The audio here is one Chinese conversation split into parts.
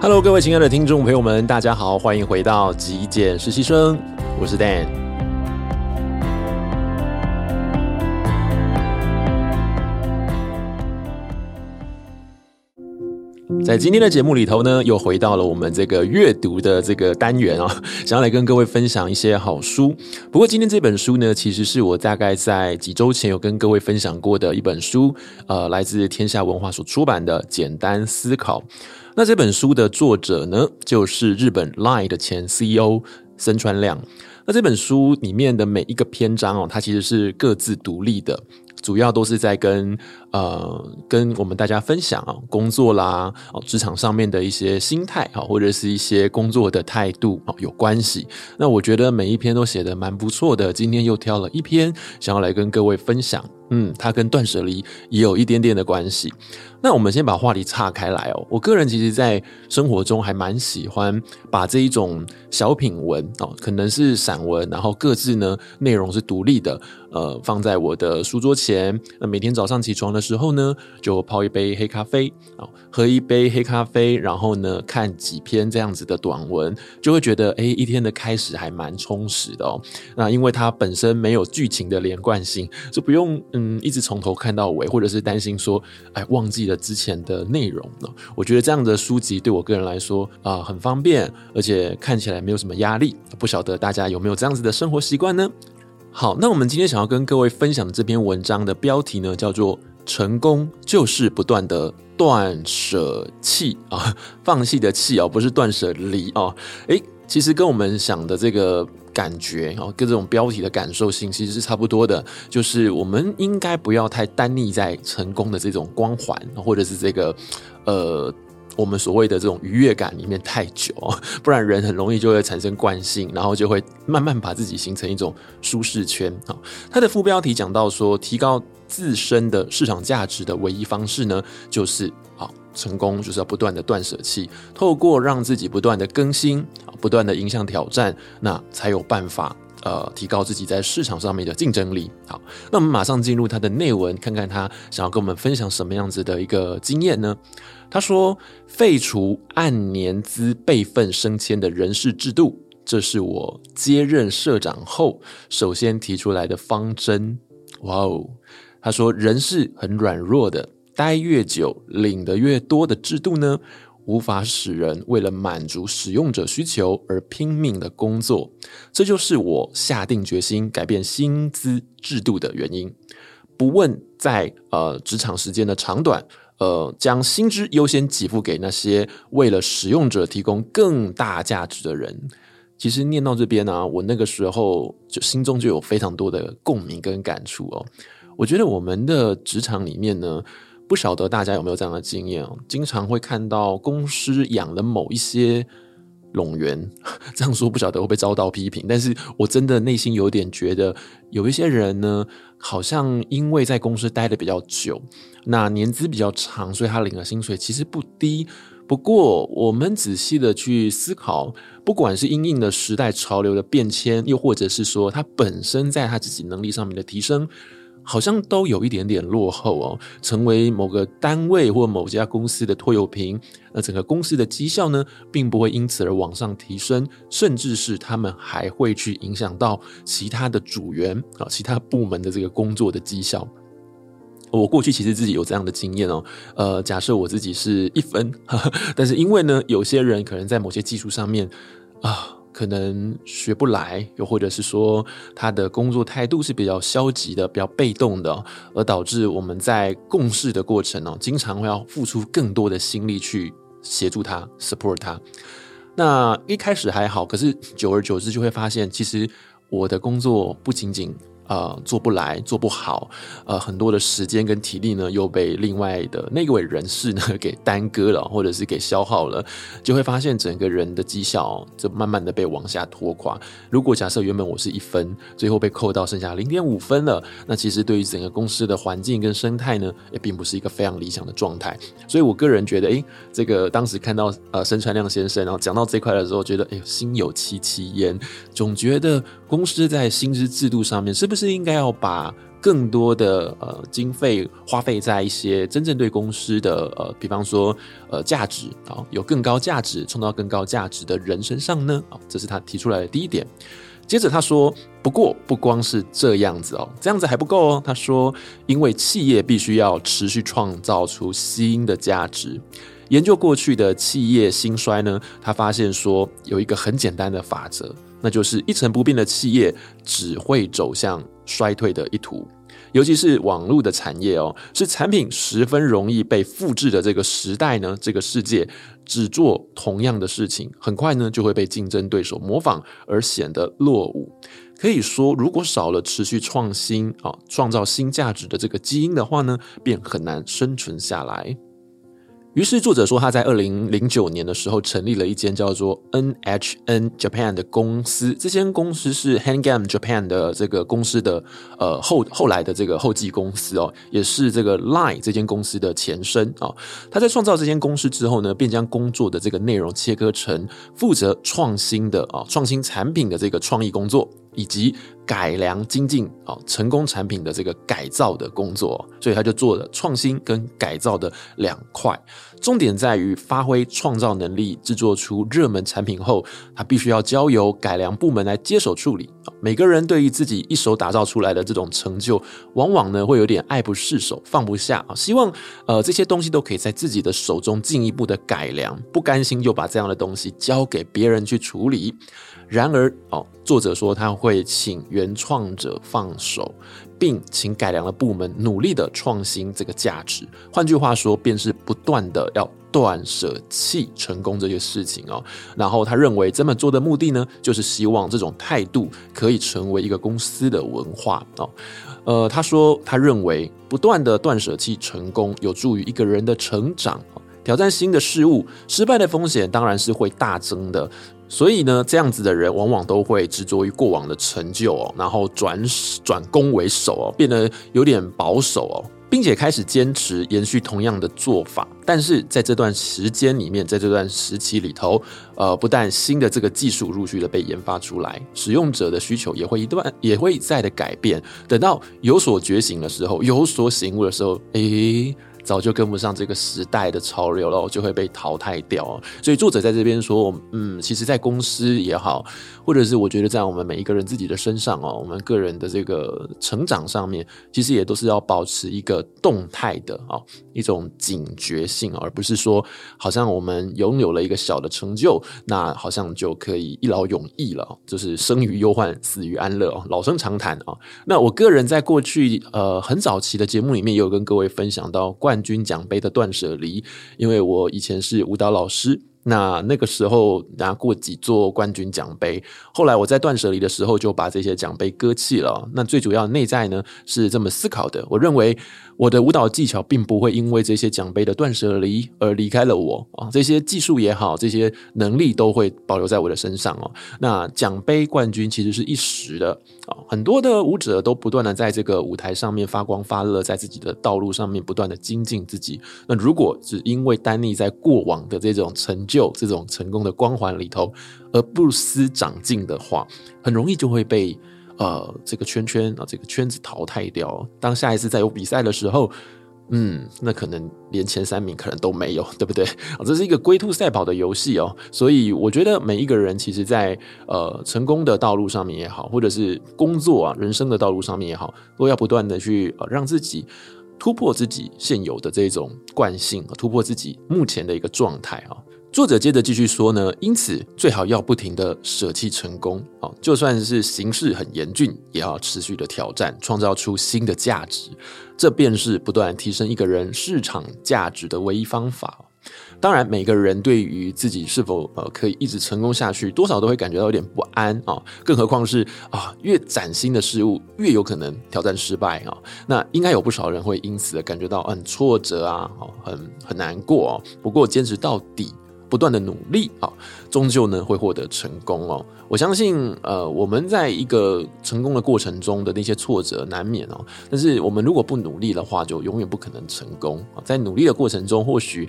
Hello，各位亲爱的听众朋友们，大家好，欢迎回到极简实习生，我是 Dan。在今天的节目里头呢，又回到了我们这个阅读的这个单元啊，想要来跟各位分享一些好书。不过今天这本书呢，其实是我大概在几周前有跟各位分享过的一本书，呃，来自天下文化所出版的《简单思考》。那这本书的作者呢，就是日本 LINE 的前 CEO 森川亮。那这本书里面的每一个篇章哦，它其实是各自独立的，主要都是在跟呃跟我们大家分享啊工作啦哦职场上面的一些心态啊，或者是一些工作的态度哦有关系。那我觉得每一篇都写得蛮不错的，今天又挑了一篇想要来跟各位分享。嗯，它跟断舍离也有一点点的关系。那我们先把话题岔开来哦。我个人其实，在生活中还蛮喜欢把这一种小品文哦，可能是散文，然后各自呢内容是独立的，呃，放在我的书桌前。那每天早上起床的时候呢，就泡一杯黑咖啡啊，喝一杯黑咖啡，然后呢看几篇这样子的短文，就会觉得诶，一天的开始还蛮充实的哦。那因为它本身没有剧情的连贯性，就不用嗯一直从头看到尾，或者是担心说哎忘记。了之前的内容呢，我觉得这样的书籍对我个人来说啊、很方便，而且看起来没有什么压力。不晓得大家有没有这样子的生活习惯呢？好，那我们今天想要跟各位分享的这篇文章的标题呢，叫做“成功就是不断的断舍弃啊，放弃的弃哦，不是断舍离哦。诶，其实跟我们想的这个。感觉哦，跟这种标题的感受性其实是差不多的，就是我们应该不要太单立在成功的这种光环，或者是这个呃我们所谓的这种愉悦感里面太久，不然人很容易就会产生惯性，然后就会慢慢把自己形成一种舒适圈啊。它的副标题讲到说，提高自身的市场价值的唯一方式呢，就是啊。成功就是要不断的断舍弃，透过让自己不断的更新啊，不断的迎向挑战，那才有办法呃提高自己在市场上面的竞争力。好，那我们马上进入他的内文，看看他想要跟我们分享什么样子的一个经验呢？他说：“废除按年资备份升迁的人事制度，这是我接任社长后首先提出来的方针。”哇哦，他说人是很软弱的。待越久，领得越多的制度呢，无法使人为了满足使用者需求而拼命的工作。这就是我下定决心改变薪资制度的原因。不问在呃职场时间的长短，呃，将薪资优先给付给那些为了使用者提供更大价值的人。其实念到这边呢、我那个时候就心中就有非常多的共鸣跟感触哦。我觉得我们的职场里面呢。不晓得大家有没有这样的经验哦？经常会看到公司养了某一些冗员，这样说不晓得会不会遭到批评。但是我真的内心有点觉得，有一些人呢，好像因为在公司待得比较久，那年资比较长，所以他领的薪水其实不低。不过我们仔细的去思考，不管是因应的时代潮流的变迁，又或者是说他本身在他自己能力上面的提升。好像都有一点点落后哦，成为某个单位或某家公司的拖油瓶，那整个公司的绩效呢，并不会因此而往上提升，甚至是他们还会去影响到其他的组员啊，其他部门的这个工作的绩效。我过去其实自己有这样的经验哦，呃，假设我自己是一分，呵呵，但是因为呢，有些人可能在某些技术上面啊。可能学不来，又或者是说他的工作态度是比较消极的、比较被动的，而导致我们在共事的过程哦，经常会要付出更多的心力去协助他、support 他。那一开始还好，可是久而久之就会发现，其实我的工作不仅仅。呃，做不来，做不好，呃，很多的时间跟体力呢，又被另外的那位人士呢 给耽搁了，或者是给消耗了，就会发现整个人的绩效就慢慢的被往下拖垮。如果假设原本我是一分，最后被扣到剩下零点五分了，那其实对于整个公司的环境跟生态呢，也并不是一个非常理想的状态。所以我个人觉得，诶，这个当时看到呃森川亮先生，然后讲到这块的时候，觉得哎，心有戚戚焉，总觉得公司在薪资制度上面是不是。应该要把更多的呃经费花费在一些真正对公司的呃，比方说呃价值啊，有更高价值、创造更高价值的人身上呢？啊，这是他提出来的第一点。接着他说，不过不光是这样子哦，这样子还不够哦。他说，因为企业必须要持续创造出新的价值。研究过去的企业兴衰呢，他发现说有一个很简单的法则，那就是一成不变的企业只会走向衰退的一途。尤其是网络的产业哦，是产品十分容易被复制的这个时代呢，这个世界只做同样的事情，很快呢就会被竞争对手模仿而显得落伍。可以说，如果少了持续创新啊，创造新价值的这个基因的话呢，便很难生存下来。于是作者说，他在二零零九年的时候成立了一间叫做 NHN Japan 的公司。这间公司是 Hangame Japan 的这个公司的呃后后来的这个后继公司哦，也是这个 Line 这间公司的前身啊。他在创造这间公司之后呢，便将工作的这个内容切割成负责创新的啊创新产品的这个创意工作。以及改良精进啊，成功产品的这个改造的工作，所以他就做了创新跟改造的两块，重点在于发挥创造能力，制作出热门产品后，他必须要交由改良部门来接手处理。每个人对于自己一手打造出来的这种成就，往往呢会有点爱不释手，放不下啊，希望呃这些东西都可以在自己的手中进一步的改良，不甘心就把这样的东西交给别人去处理。然而，哦，作者说他会请原创者放手，并请改良的部门努力的创新这个价值。换句话说，便是不断的要断舍弃成功这些事情哦。然后他认为这么做的目的呢，就是希望这种态度可以成为一个公司的文化哦。呃，他说他认为不断的断舍弃成功有助于一个人的成长。挑战新的事物，失败的风险当然是会大增的。所以呢，这样子的人往往都会执着于过往的成就哦，然后转转攻为守哦，变得有点保守哦，并且开始坚持延续同样的做法。但是在这段时间里面，在这段时期里头，呃，不但新的这个技术陆续的被研发出来，使用者的需求也会一段也会一再的改变。等到有所觉醒的时候，有所醒悟的时候，诶。早就跟不上这个时代的潮流了，就会被淘汰掉。所以作者在这边说，嗯，其实，在公司也好，或者是我觉得在我们每一个人自己的身上哦，我们个人的这个成长上面，其实也都是要保持一个动态的啊，一种警觉性，而不是说好像我们拥有了一个小的成就，那好像就可以一劳永逸了，就是生于忧患，死于安乐，老生常谈啊。那我个人在过去呃很早期的节目里面，也有跟各位分享到冠冠军奖杯的断舍离，因为我以前是舞蹈老师。那那个时候拿过几座冠军奖杯，后来我在断舍离的时候就把这些奖杯割弃了。那最主要内在呢是这么思考的，我认为我的舞蹈技巧并不会因为这些奖杯的断舍离而离开了我啊，这些技术也好，这些能力都会保留在我的身上哦。那奖杯冠军其实是一时的啊，很多的舞者都不断的在这个舞台上面发光发热，在自己的道路上面不断的精进自己。那如果只因为丹尼在过往的这种成就，就这种成功的光环里头，而不思长进的话，很容易就会被呃这个圈圈啊这个圈子淘汰掉。当下一次再有比赛的时候，嗯，那可能连前三名可能都没有，对不对？这是一个龟兔赛跑的游戏哦。所以我觉得每一个人其实在，在呃成功的道路上面也好，或者是工作啊人生的道路上面也好，都要不断的去呃让自己。突破自己现有的这种惯性，突破自己目前的一个状态啊。作者接着继续说呢，因此最好要不停的舍弃成功啊，就算是形势很严峻，也要持续的挑战，创造出新的价值。这便是不断提升一个人市场价值的唯一方法。当然，每个人对于自己是否呃可以一直成功下去，多少都会感觉到有点不安啊。更何况是啊，越崭新的事物，越有可能挑战失败啊。那应该有不少人会因此感觉到很挫折啊，很很难过哦。不过坚持到底，不断的努力啊，终究呢会获得成功哦。我相信呃，我们在一个成功的过程中的那些挫折难免哦。但是我们如果不努力的话，就永远不可能成功啊。在努力的过程中，或许。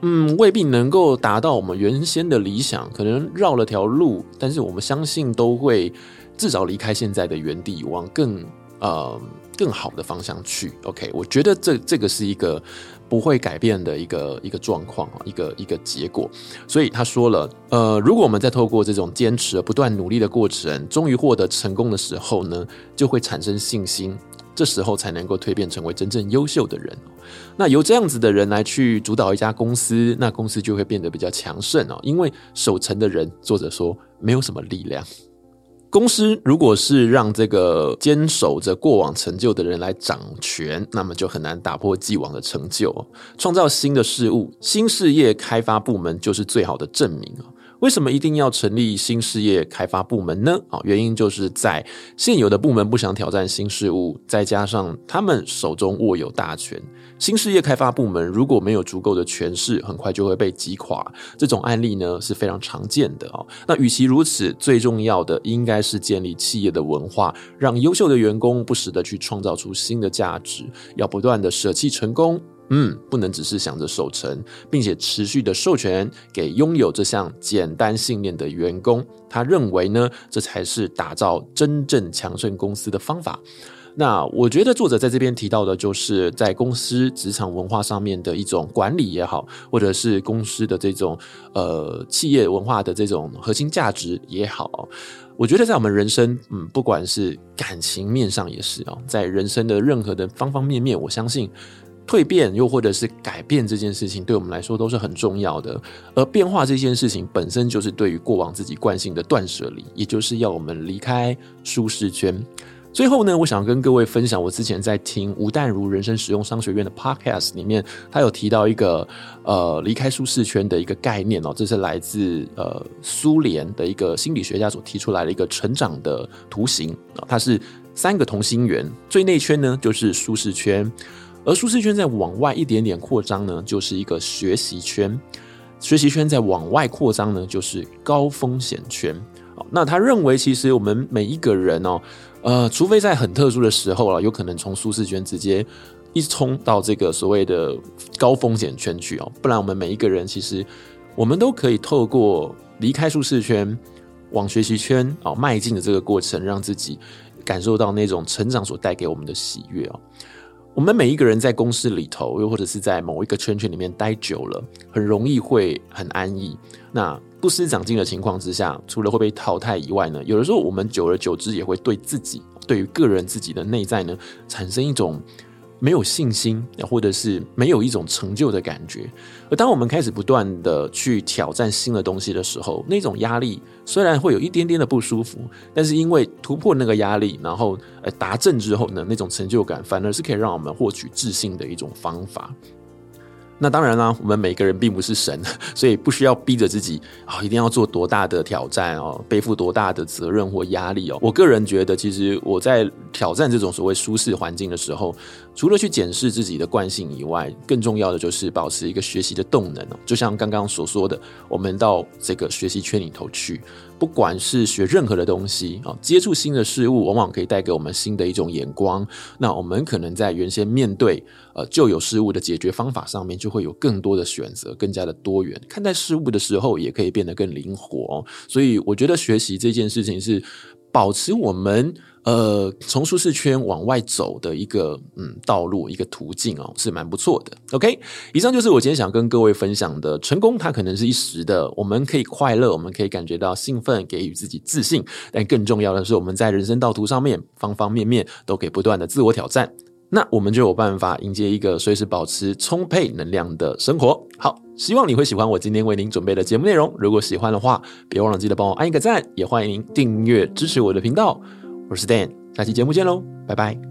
嗯，未必能够达到我们原先的理想，可能绕了条路，但是我们相信都会至少离开现在的原地，往更呃更好的方向去。OK，我觉得这这个是一个不会改变的一个一个状况啊，一个一个结果。所以他说了，呃，如果我们在透过这种坚持不断努力的过程，终于获得成功的时候呢，就会产生信心。这时候才能够蜕变成为真正优秀的人。那由这样子的人来去主导一家公司，那公司就会变得比较强盛哦。因为守成的人，作者说没有什么力量。公司如果是让这个坚守着过往成就的人来掌权，那么就很难打破既往的成就，创造新的事物。新事业开发部门就是最好的证明。为什么一定要成立新事业开发部门呢？啊，原因就是在现有的部门不想挑战新事物，再加上他们手中握有大权。新事业开发部门如果没有足够的权势，很快就会被击垮。这种案例呢是非常常见的啊。那与其如此，最重要的应该是建立企业的文化，让优秀的员工不时地去创造出新的价值，要不断地舍弃成功。嗯，不能只是想着守成，并且持续的授权给拥有这项简单信念的员工。他认为呢，这才是打造真正强盛公司的方法。那我觉得作者在这边提到的，就是在公司职场文化上面的一种管理也好，或者是公司的这种呃企业文化的这种核心价值也好。我觉得在我们人生，嗯，不管是感情面上也是哦，在人生的任何的方方面面，我相信。蜕变又或者是改变这件事情，对我们来说都是很重要的。而变化这件事情本身就是对于过往自己惯性的断舍离，也就是要我们离开舒适圈。最后呢，我想跟各位分享，我之前在听吴淡如人生实用商学院的 Podcast 里面，他有提到一个呃离开舒适圈的一个概念哦，这是来自呃苏联的一个心理学家所提出来的一个成长的图形啊，它是三个同心圆，最内圈呢就是舒适圈。而舒适圈再往外一点点扩张呢，就是一个学习圈；学习圈再往外扩张呢，就是高风险圈。那他认为，其实我们每一个人哦，呃，除非在很特殊的时候了，有可能从舒适圈直接一冲到这个所谓的高风险圈去哦，不然我们每一个人其实我们都可以透过离开舒适圈，往学习圈哦迈进的这个过程，让自己感受到那种成长所带给我们的喜悦哦。我们每一个人在公司里头，又或者是在某一个圈圈里面待久了，很容易会很安逸。那不思长进的情况之下，除了会被淘汰以外呢，有的时候我们久而久之也会对自己，对于个人自己的内在呢，产生一种。没有信心，或者是没有一种成就的感觉。而当我们开始不断的去挑战新的东西的时候，那种压力虽然会有一点点的不舒服，但是因为突破那个压力，然后呃达阵之后呢，那种成就感反而是可以让我们获取自信的一种方法。那当然啦，我们每个人并不是神，所以不需要逼着自己啊，一定要做多大的挑战哦，背负多大的责任或压力哦。我个人觉得，其实我在挑战这种所谓舒适环境的时候，除了去检视自己的惯性以外，更重要的就是保持一个学习的动能哦。就像刚刚所说的，我们到这个学习圈里头去。不管是学任何的东西啊，接触新的事物，往往可以带给我们新的一种眼光。那我们可能在原先面对呃旧有事物的解决方法上面，就会有更多的选择，更加的多元。看待事物的时候，也可以变得更灵活。所以，我觉得学习这件事情是保持我们。呃，从舒适圈往外走的一个嗯道路，一个途径哦，是蛮不错的。OK，以上就是我今天想跟各位分享的。成功它可能是一时的，我们可以快乐，我们可以感觉到兴奋，给予自己自信。但更重要的是，我们在人生道途上面，方方面面都可以不断的自我挑战。那我们就有办法迎接一个随时保持充沛能量的生活。好，希望你会喜欢我今天为您准备的节目内容。如果喜欢的话，别忘了记得帮我按一个赞，也欢迎您订阅支持我的频道。我是 Dan，下期节目见喽，拜拜。